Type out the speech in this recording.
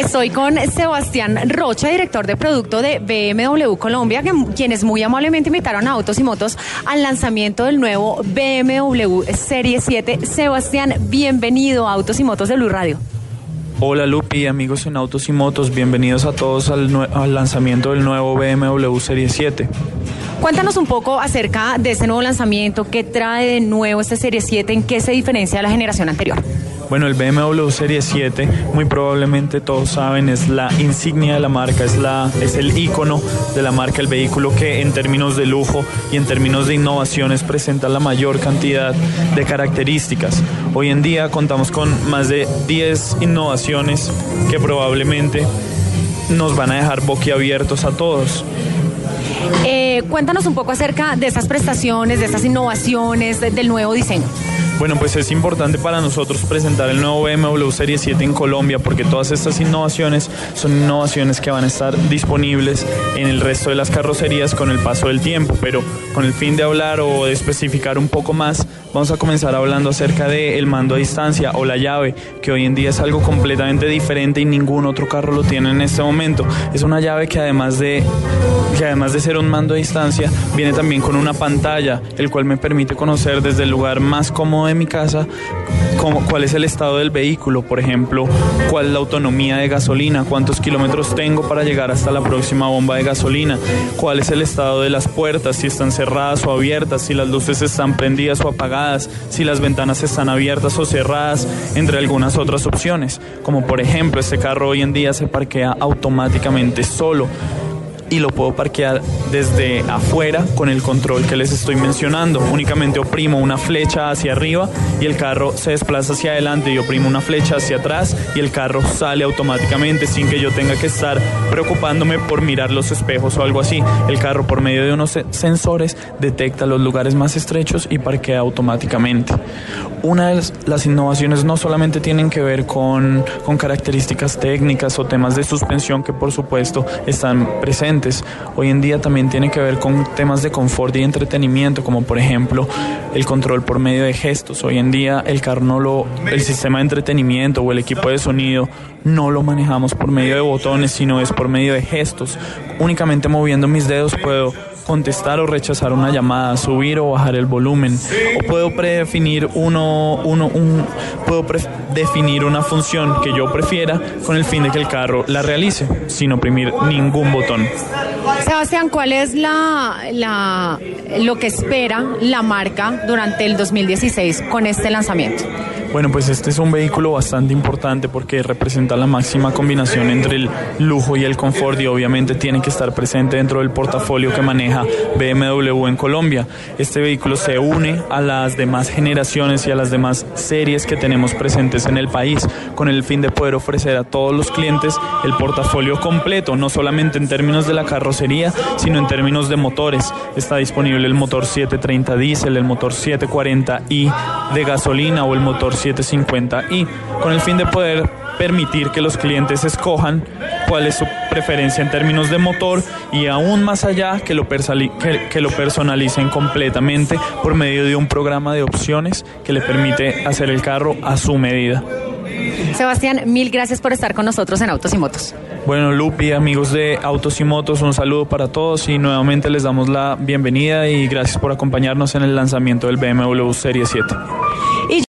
Estoy con Sebastián Rocha, director de producto de BMW Colombia, quienes muy amablemente invitaron a Autos y Motos al lanzamiento del nuevo BMW Serie 7. Sebastián, bienvenido a Autos y Motos de Blue Radio. Hola Lupi, amigos en Autos y Motos, bienvenidos a todos al, al lanzamiento del nuevo BMW Serie 7. Cuéntanos un poco acerca de este nuevo lanzamiento, qué trae de nuevo este Serie 7, en qué se diferencia de la generación anterior. Bueno, el BMW Serie 7, muy probablemente todos saben, es la insignia de la marca, es, la, es el icono de la marca, el vehículo que en términos de lujo y en términos de innovaciones presenta la mayor cantidad de características. Hoy en día contamos con más de 10 innovaciones que probablemente nos van a dejar boquiabiertos a todos. Eh, cuéntanos un poco acerca de estas prestaciones, de estas innovaciones, del nuevo diseño. Bueno, pues es importante para nosotros presentar el nuevo BMW Serie 7 en Colombia porque todas estas innovaciones son innovaciones que van a estar disponibles en el resto de las carrocerías con el paso del tiempo, pero con el fin de hablar o de especificar un poco más, vamos a comenzar hablando acerca del mando a distancia o la llave, que hoy en día es algo completamente diferente y ningún otro carro lo tiene en este momento. Es una llave que además de que además de ser un mando a distancia, viene también con una pantalla, el cual me permite conocer desde el lugar más cómodo de mi casa cómo, cuál es el estado del vehículo, por ejemplo, cuál es la autonomía de gasolina, cuántos kilómetros tengo para llegar hasta la próxima bomba de gasolina, cuál es el estado de las puertas, si están cerradas o abiertas, si las luces están prendidas o apagadas, si las ventanas están abiertas o cerradas, entre algunas otras opciones, como por ejemplo este carro hoy en día se parquea automáticamente solo y lo puedo parquear desde afuera con el control que les estoy mencionando. Únicamente oprimo una flecha hacia arriba y el carro se desplaza hacia adelante y oprimo una flecha hacia atrás y el carro sale automáticamente sin que yo tenga que estar preocupándome por mirar los espejos o algo así. El carro por medio de unos sensores detecta los lugares más estrechos y parquea automáticamente. Una de las innovaciones no solamente tienen que ver con, con características técnicas o temas de suspensión que por supuesto están presentes Hoy en día también tiene que ver con temas de confort y entretenimiento, como por ejemplo el control por medio de gestos. Hoy en día el carro el sistema de entretenimiento o el equipo de sonido no lo manejamos por medio de botones, sino es por medio de gestos. Únicamente moviendo mis dedos puedo contestar o rechazar una llamada, subir o bajar el volumen. O puedo predefinir uno, uno, un, puedo definir una función que yo prefiera con el fin de que el carro la realice, sin oprimir ningún botón. Sebastián, ¿cuál es la, la, lo que espera la marca durante el 2016 con este lanzamiento? Bueno, pues este es un vehículo bastante importante porque representa la máxima combinación entre el lujo y el confort y obviamente tiene que estar presente dentro del portafolio que maneja BMW en Colombia. Este vehículo se une a las demás generaciones y a las demás series que tenemos presentes en el país con el fin de poder ofrecer a todos los clientes el portafolio completo, no solamente en términos de la carrocería, sino en términos de motores. Está disponible el motor 730 diésel, el motor 740i de gasolina o el motor 750i, con el fin de poder permitir que los clientes escojan cuál es su preferencia en términos de motor y aún más allá que lo, que, lo personalicen completamente por medio de un programa de opciones que le permite hacer el carro a su medida. Sebastián, mil gracias por estar con nosotros en Autos y Motos. Bueno, Lupi, amigos de Autos y Motos, un saludo para todos y nuevamente les damos la bienvenida y gracias por acompañarnos en el lanzamiento del BMW Serie 7.